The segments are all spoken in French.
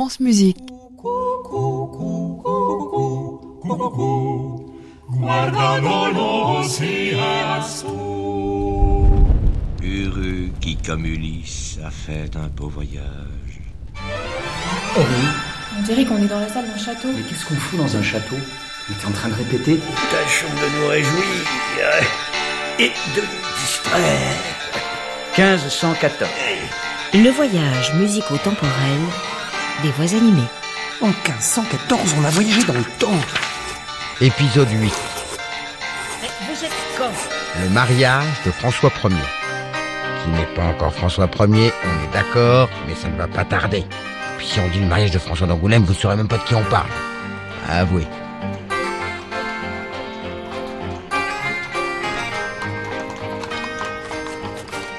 France Musique. Heureux qui, comme Ulysse, a fait un beau voyage. Oh On dirait qu'on est dans la salle d'un château. mais qu'est-ce qu'on fout dans un château On est en train de répéter Tâchons de nous réjouir et de nous distraire. 1514. Le voyage musico-temporel des voix animées. En 1514, on a voyagé dans le temps. Épisode 8. Le mariage de François Ier. Qui n'est pas encore François Ier, on est d'accord, mais ça ne va pas tarder. Puis si on dit le mariage de François d'Angoulême, vous ne saurez même pas de qui on parle. Avouez.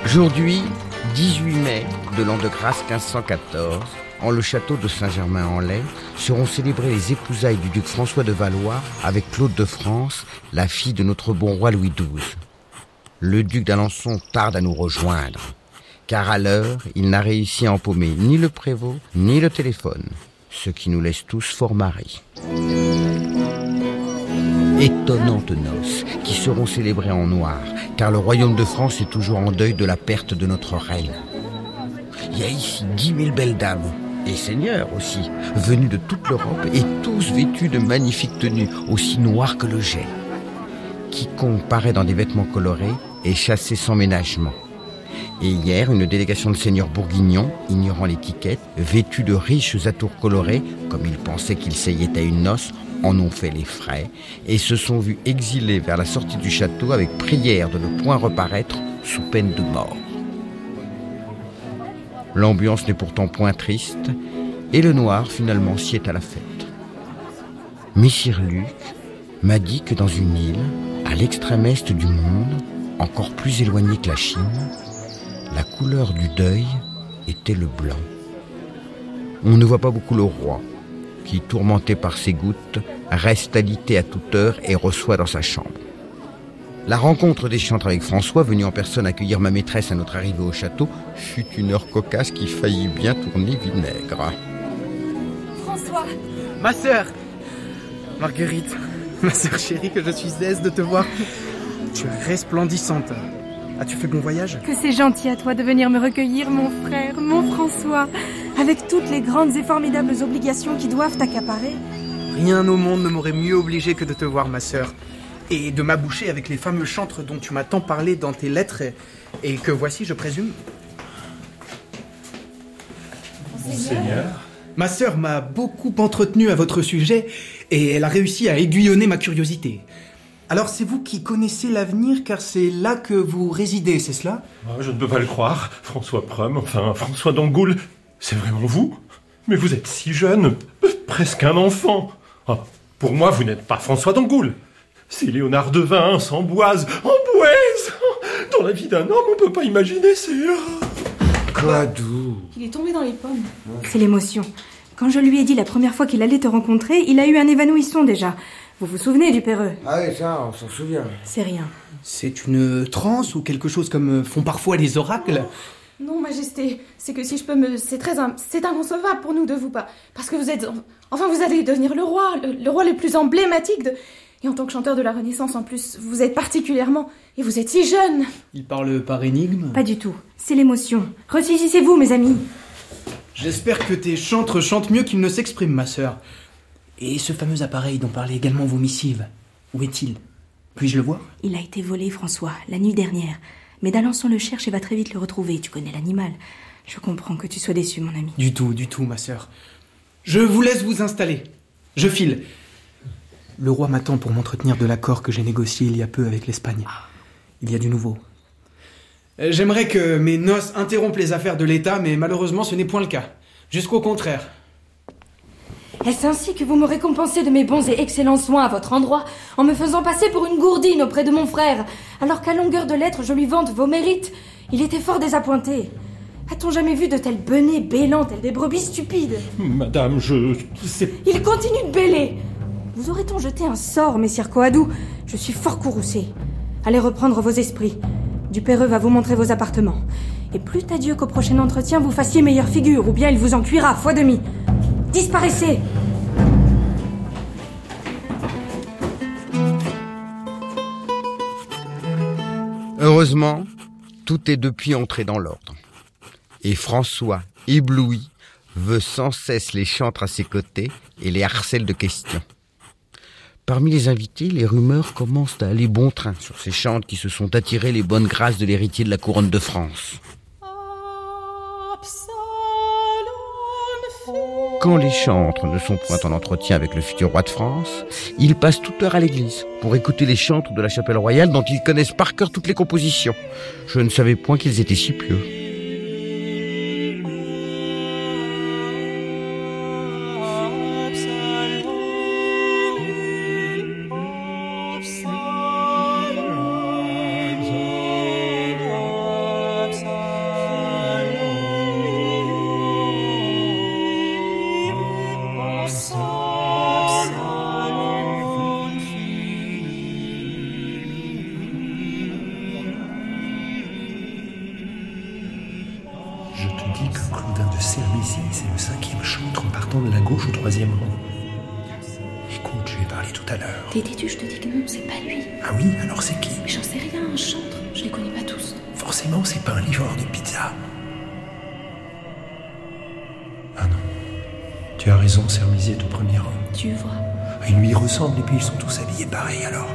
Aujourd'hui, 18 mai de l'an de grâce 1514, en le château de Saint-Germain-en-Laye, seront célébrées les épousailles du duc François de Valois avec Claude de France, la fille de notre bon roi Louis XII. Le duc d'Alençon tarde à nous rejoindre, car à l'heure, il n'a réussi à empaumer ni le prévôt, ni le téléphone, ce qui nous laisse tous fort marrés. Étonnantes noces, qui seront célébrées en noir, car le royaume de France est toujours en deuil de la perte de notre reine. Il y a ici dix mille belles dames, et seigneurs aussi, venus de toute l'Europe et tous vêtus de magnifiques tenues, aussi noires que le jet. Quiconque paraît dans des vêtements colorés est chassé sans ménagement. Et hier, une délégation de seigneurs bourguignons, ignorant l'étiquette, vêtus de riches atours colorés, comme ils pensaient qu'ils seyaient à une noce, en ont fait les frais et se sont vus exilés vers la sortie du château avec prière de ne point reparaître sous peine de mort. L'ambiance n'est pourtant point triste, et le noir finalement s'y est à la fête. Messire Luc m'a dit que dans une île, à l'extrême est du monde, encore plus éloignée que la Chine, la couleur du deuil était le blanc. On ne voit pas beaucoup le roi, qui, tourmenté par ses gouttes, reste alité à toute heure et reçoit dans sa chambre. La rencontre des chantres avec François, venu en personne accueillir ma maîtresse à notre arrivée au château, fut une heure cocasse qui faillit bien tourner vinaigre. François Ma sœur Marguerite, ma sœur chérie, que je suis aise de te voir. Tu es resplendissante. As-tu fait bon voyage? Que c'est gentil à toi de venir me recueillir, mon frère, mon François, avec toutes les grandes et formidables obligations qui doivent t'accaparer. Rien au monde ne m'aurait mieux obligé que de te voir, ma sœur. Et de m'aboucher avec les fameux chantres dont tu m'as tant parlé dans tes lettres et, et que voici, je présume. Ma sœur m'a beaucoup entretenu à votre sujet et elle a réussi à aiguillonner ma curiosité. Alors c'est vous qui connaissez l'avenir car c'est là que vous résidez, c'est cela? Ah, Je ne peux pas le croire. François Prum, enfin François d'Angoul, c'est vraiment vous? Mais vous êtes si jeune, presque un enfant. Ah, pour moi, vous n'êtes pas François d'Angoul. C'est Léonard de Vince, Amboise, Amboise Dans la vie d'un homme, on peut pas imaginer, c'est... Quoi doux Il est tombé dans les pommes. C'est l'émotion. Quand je lui ai dit la première fois qu'il allait te rencontrer, il a eu un évanouissement déjà. Vous vous souvenez du Péreux? Ah oui, ça, on s'en souvient. C'est rien. C'est une transe ou quelque chose comme euh, font parfois les oracles? Non, Majesté, c'est que si je peux me... C'est très... in- C'est inconcevable pour nous de vous pas... Parce que vous êtes... Enfin, vous allez devenir le roi, le, le roi le plus emblématique de... Et en tant que chanteur de la Renaissance, en plus, vous êtes particulièrement... Et vous êtes si jeune Il parle par énigme Pas du tout. C'est l'émotion. Ressaisissez-vous, mes amis. J'espère que tes chantres chantent mieux qu'ils ne s'expriment, ma sœur. Et ce fameux appareil dont parlaient également vos missives, où est-il? Puis-je le voir? Il a été volé, François, la nuit dernière. Mais d'Alençon le cherche et va très vite le retrouver. Tu connais l'animal. Je comprends que tu sois déçu, mon ami. Du tout, du tout, ma sœur. Je vous laisse vous installer. Je file. Le roi m'attend pour m'entretenir de l'accord que j'ai négocié il y a peu avec l'Espagne. Il y a du nouveau. Euh, J'aimerais que mes noces interrompent les affaires de l'État, mais malheureusement ce n'est point le cas. Jusqu'au contraire. Est-ce ainsi que vous me récompensez de mes bons et excellents soins à votre endroit, en me faisant passer pour une gourdine auprès de mon frère, alors qu'à longueur de lettres je lui vante vos mérites? Il était fort désappointé. A-t-on jamais vu de telles bennées bêlant telles des brebis stupides? Madame, je... Il continue de bêler Vous aurait-on jeté un sort, messire Coadou Je suis fort courroucé. Allez reprendre vos esprits. Dupéreux va vous montrer vos appartements. Et plus à Dieu qu'au prochain entretien vous fassiez meilleure figure, ou bien il vous en cuira fois demi. Disparaissez Heureusement, tout est depuis entré dans l'ordre. Et François, ébloui, veut sans cesse les chanter à ses côtés et les harcèle de questions. Parmi les invités, les rumeurs commencent à aller bon train sur ces chantres qui se sont attirés les bonnes grâces de l'héritier de la couronne de France. Quand les chantres ne sont point en entretien avec le futur roi de France, ils passent toute heure à l'église pour écouter les chantres de la chapelle royale dont ils connaissent par cœur toutes les compositions. Je ne savais point qu'ils étaient si pieux. De c'est le cinquième chantre en partant de la gauche au troisième rang. Écoute, je lui ai parlé tout à l'heure. Dédé, je te dis que non, c'est pas lui. Ah oui, alors c'est qui? Mais j'en sais rien, un chantre. Je les connais pas tous. Forcément, c'est pas un livreur de pizza. Ah non. Tu as raison, Sermizy est au premier rang. Tu vois. Ils lui ressemblent et puis ils sont tous habillés pareil alors.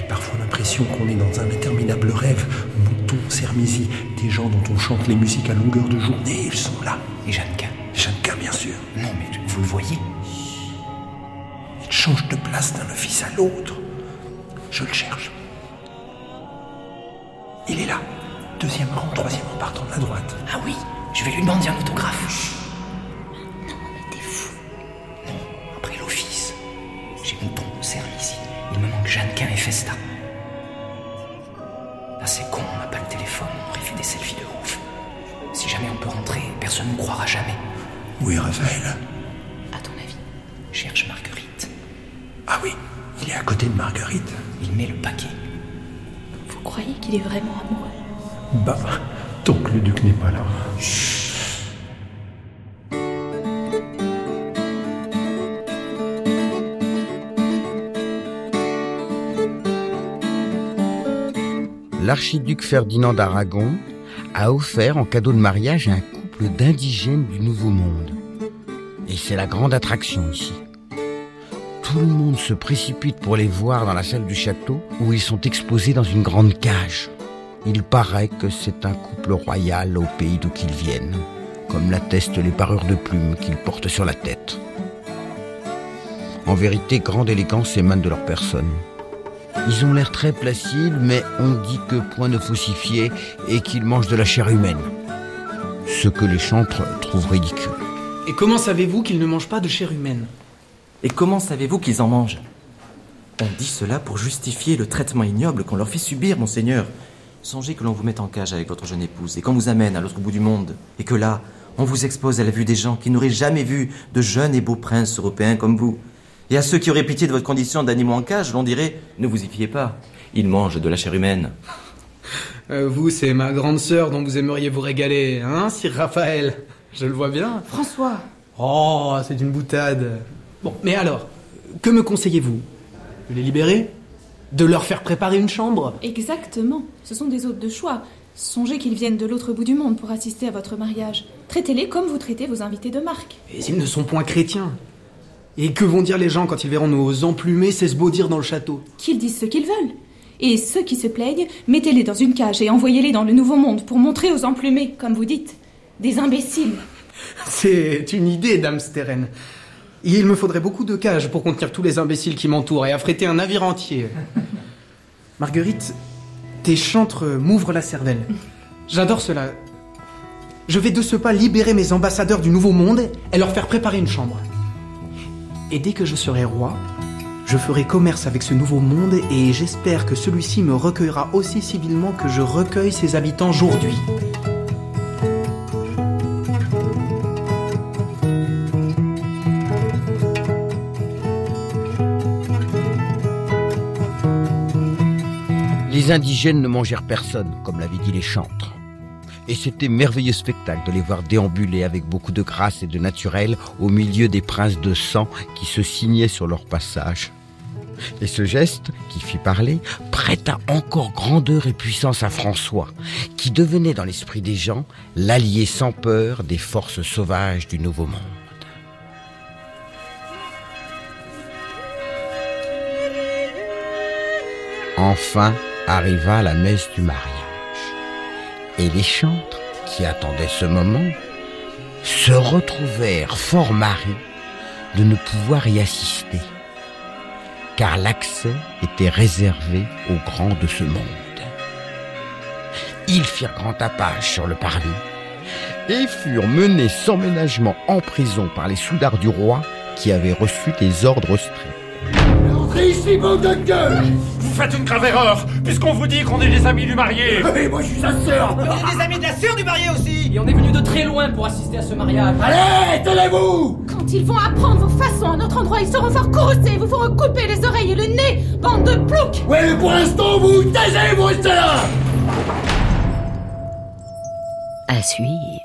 J'ai parfois l'impression qu'on est dans un interminable rêve. Mouton, Sermizy, des gens dont on chante les musiques à longueur de journée, ils sont là. Et Jeannequin Jeannequin, bien sûr. Non, mais vous le voyez Il change de place d'un office à l'autre. Je le cherche. Il est là. Deuxième rang, troisième rang, partant de la droite. Ah oui, je vais lui demander un autographe. Personne ne croira jamais. Où est Raphaël À ton avis Cherche Marguerite. Ah oui, il est à côté de Marguerite. Il met le paquet. Vous croyez qu'il est vraiment amoureux? Bah, tant que le duc n'est pas là. L'archiduc Ferdinand d'Aragon a offert en cadeau de mariage un d'indigènes du Nouveau Monde. Et c'est la grande attraction ici. Tout le monde se précipite pour les voir dans la salle du château où ils sont exposés dans une grande cage. Il paraît que c'est un couple royal au pays d'où qu'ils viennent, comme l'attestent les parures de plumes qu'ils portent sur la tête. En vérité, grande élégance émane de leur personne. Ils ont l'air très placides, mais on dit que point ne faussifié et qu'ils mangent de la chair humaine. Ce que les chantres trouvent ridicule. Et comment savez-vous qu'ils ne mangent pas de chair humaine? Et comment savez-vous qu'ils en mangent? On dit cela pour justifier le traitement ignoble qu'on leur fait subir, monseigneur. Songez que l'on vous met en cage avec votre jeune épouse et qu'on vous amène à l'autre bout du monde. Et que là, on vous expose à la vue des gens qui n'auraient jamais vu de jeunes et beaux princes européens comme vous. Et à ceux qui auraient pitié de votre condition d'animaux en cage, l'on dirait Ne vous y fiez pas, ils mangent de la chair humaine. Euh, Vous, c'est ma grande sœur dont vous aimeriez vous régaler, hein, Sir Raphaël? Je le vois bien. François, Oh, c'est une boutade. Bon, mais alors, que me conseillez-vous? De les libérer? De leur faire préparer une chambre? Exactement. Ce sont des hôtes de choix. Songez qu'ils viennent de l'autre bout du monde pour assister à votre mariage. Traitez-les comme vous traitez vos invités de marque. Mais ils ne sont point chrétiens. Et que vont dire les gens quand ils verront nos emplumés s'esbaudir dans le château Qu'ils disent ce qu'ils veulent. Et ceux qui se plaignent, mettez-les dans une cage et envoyez-les dans le nouveau monde pour montrer aux emplumés, comme vous dites, des imbéciles. C'est une idée, dame Steren. Il me faudrait beaucoup de cages pour contenir tous les imbéciles qui m'entourent et affréter un navire entier. Marguerite, tes chantres m'ouvrent la cervelle. J'adore cela. Je vais de ce pas libérer mes ambassadeurs du Nouveau Monde et leur faire préparer une chambre. Et dès que je serai roi, je ferai commerce avec ce Nouveau Monde et j'espère que celui-ci me recueillera aussi civilement que je recueille ses habitants aujourd'hui. Les indigènes ne mangèrent personne, comme l'avaient dit les chantres. Et c'était merveilleux spectacle de les voir déambuler avec beaucoup de grâce et de naturel au milieu des princes de sang qui se signaient sur leur passage. Et ce geste, qui fit parler, prêta encore grandeur et puissance à François, qui devenait dans l'esprit des gens l'allié sans peur des forces sauvages du Nouveau Monde. Enfin arriva la messe du mariage. Et les chantres, qui attendaient ce moment, se retrouvèrent fort marrés de ne pouvoir y assister car l'accès était réservé aux grands de ce monde. Ils firent grand tapage sur le parvis et furent menés sans ménagement en prison par les soudards du roi qui avaient reçu des ordres stricts. Entrez ici, faites une grave erreur, puisqu'on vous dit qu'on est les amis du marié. Et moi, je suis sa sœur. On est des amis de la sœur du marié aussi. Et on est venus de très loin pour assister à ce mariage. Allez, tenez-vous. Quand ils vont apprendre vos façons à notre endroit, ils seront fort courroucés, vous feront couper les oreilles et le nez, bande de ploucs. Ouais, mais pour l'instant, vous taisez, vous restez là. À suivre.